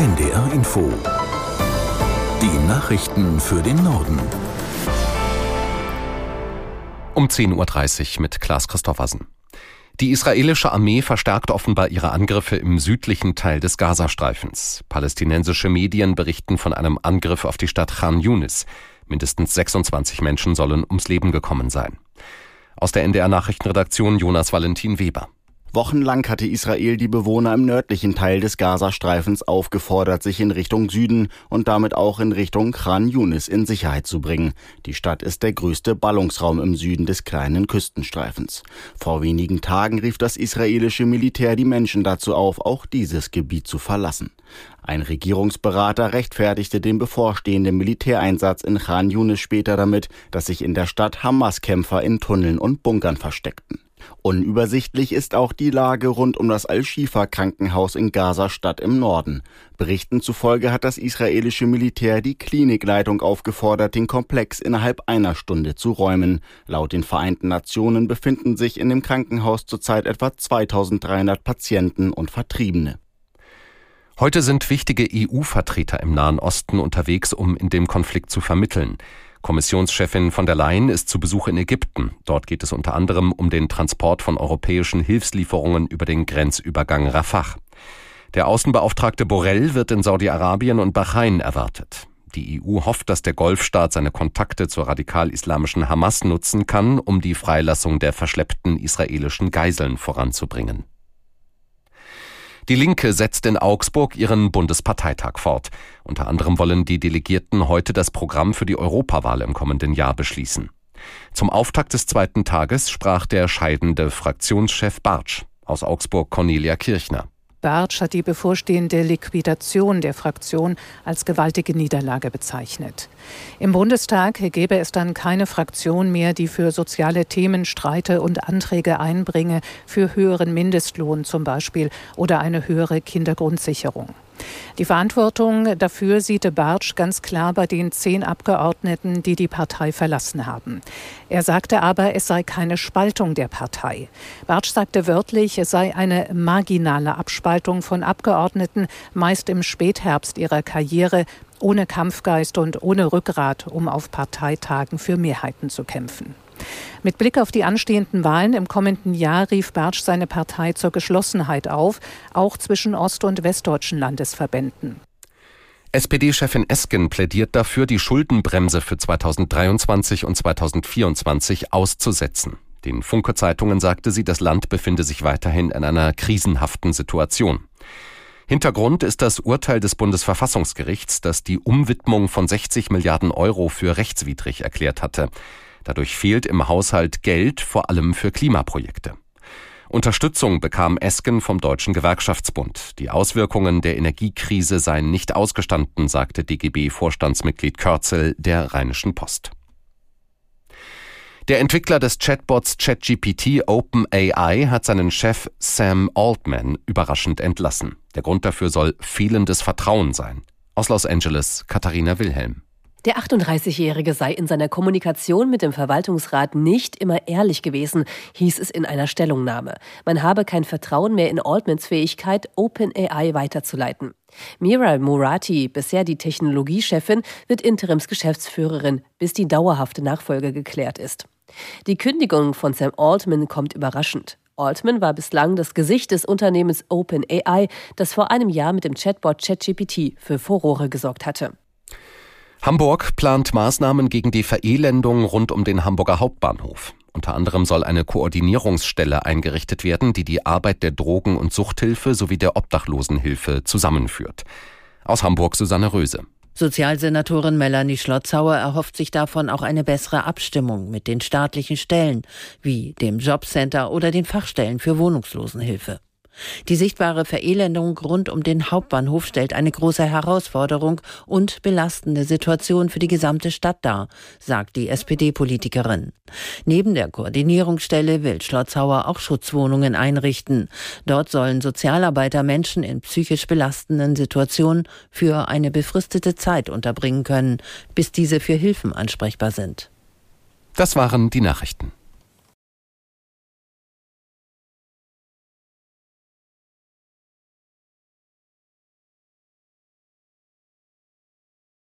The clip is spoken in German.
NDR Info. Die Nachrichten für den Norden. Um 10.30 Uhr mit Klaas Christoffersen. Die israelische Armee verstärkt offenbar ihre Angriffe im südlichen Teil des Gazastreifens. Palästinensische Medien berichten von einem Angriff auf die Stadt Khan Yunis. Mindestens 26 Menschen sollen ums Leben gekommen sein. Aus der NDR Nachrichtenredaktion Jonas Valentin Weber. Wochenlang hatte Israel die Bewohner im nördlichen Teil des Gazastreifens aufgefordert, sich in Richtung Süden und damit auch in Richtung Khan Yunis in Sicherheit zu bringen. Die Stadt ist der größte Ballungsraum im Süden des kleinen Küstenstreifens. Vor wenigen Tagen rief das israelische Militär die Menschen dazu auf, auch dieses Gebiet zu verlassen. Ein Regierungsberater rechtfertigte den bevorstehenden Militäreinsatz in Khan Yunis später damit, dass sich in der Stadt Hamas-Kämpfer in Tunneln und Bunkern versteckten. Unübersichtlich ist auch die Lage rund um das Al-Shifa-Krankenhaus in Gaza-Stadt im Norden. Berichten zufolge hat das israelische Militär die Klinikleitung aufgefordert, den Komplex innerhalb einer Stunde zu räumen. Laut den Vereinten Nationen befinden sich in dem Krankenhaus zurzeit etwa 2300 Patienten und Vertriebene. Heute sind wichtige EU-Vertreter im Nahen Osten unterwegs, um in dem Konflikt zu vermitteln. Kommissionschefin von der Leyen ist zu Besuch in Ägypten. Dort geht es unter anderem um den Transport von europäischen Hilfslieferungen über den Grenzübergang Rafah. Der Außenbeauftragte Borrell wird in Saudi-Arabien und Bahrain erwartet. Die EU hofft, dass der Golfstaat seine Kontakte zur radikal-islamischen Hamas nutzen kann, um die Freilassung der verschleppten israelischen Geiseln voranzubringen. Die Linke setzt in Augsburg ihren Bundesparteitag fort. Unter anderem wollen die Delegierten heute das Programm für die Europawahl im kommenden Jahr beschließen. Zum Auftakt des zweiten Tages sprach der scheidende Fraktionschef Bartsch aus Augsburg Cornelia Kirchner. Bartsch hat die bevorstehende Liquidation der Fraktion als gewaltige Niederlage bezeichnet. Im Bundestag gäbe es dann keine Fraktion mehr, die für soziale Themen streite und Anträge einbringe, für höheren Mindestlohn zum Beispiel oder eine höhere Kindergrundsicherung. Die Verantwortung dafür sieht Bartsch ganz klar bei den zehn Abgeordneten, die die Partei verlassen haben. Er sagte aber, es sei keine Spaltung der Partei. Bartsch sagte wörtlich, es sei eine marginale Abspaltung von Abgeordneten, meist im Spätherbst ihrer Karriere, ohne Kampfgeist und ohne Rückgrat, um auf Parteitagen für Mehrheiten zu kämpfen. Mit Blick auf die anstehenden Wahlen im kommenden Jahr rief Bartsch seine Partei zur Geschlossenheit auf, auch zwischen ost- und westdeutschen Landesverbänden. SPD-Chefin Esken plädiert dafür, die Schuldenbremse für 2023 und 2024 auszusetzen. Den Funke-Zeitungen sagte sie, das Land befinde sich weiterhin in einer krisenhaften Situation. Hintergrund ist das Urteil des Bundesverfassungsgerichts, das die Umwidmung von 60 Milliarden Euro für rechtswidrig erklärt hatte. Dadurch fehlt im Haushalt Geld, vor allem für Klimaprojekte. Unterstützung bekam Esken vom Deutschen Gewerkschaftsbund. Die Auswirkungen der Energiekrise seien nicht ausgestanden, sagte DGB-Vorstandsmitglied Körzel der Rheinischen Post. Der Entwickler des Chatbots ChatGPT OpenAI hat seinen Chef Sam Altman überraschend entlassen. Der Grund dafür soll fehlendes Vertrauen sein. Aus Los Angeles Katharina Wilhelm. Der 38-Jährige sei in seiner Kommunikation mit dem Verwaltungsrat nicht immer ehrlich gewesen, hieß es in einer Stellungnahme. Man habe kein Vertrauen mehr in Altmans Fähigkeit, OpenAI weiterzuleiten. Mira Murati, bisher die Technologiechefin, wird Interimsgeschäftsführerin, bis die dauerhafte Nachfolge geklärt ist. Die Kündigung von Sam Altman kommt überraschend. Altman war bislang das Gesicht des Unternehmens OpenAI, das vor einem Jahr mit dem Chatbot ChatGPT für Furore gesorgt hatte. Hamburg plant Maßnahmen gegen die Verelendung rund um den Hamburger Hauptbahnhof. Unter anderem soll eine Koordinierungsstelle eingerichtet werden, die die Arbeit der Drogen- und Suchthilfe sowie der Obdachlosenhilfe zusammenführt. Aus Hamburg Susanne Röse. Sozialsenatorin Melanie Schlotzauer erhofft sich davon auch eine bessere Abstimmung mit den staatlichen Stellen, wie dem Jobcenter oder den Fachstellen für Wohnungslosenhilfe. Die sichtbare Verelendung rund um den Hauptbahnhof stellt eine große Herausforderung und belastende Situation für die gesamte Stadt dar, sagt die SPD-Politikerin. Neben der Koordinierungsstelle will Schlotzhauer auch Schutzwohnungen einrichten. Dort sollen Sozialarbeiter Menschen in psychisch belastenden Situationen für eine befristete Zeit unterbringen können, bis diese für Hilfen ansprechbar sind. Das waren die Nachrichten.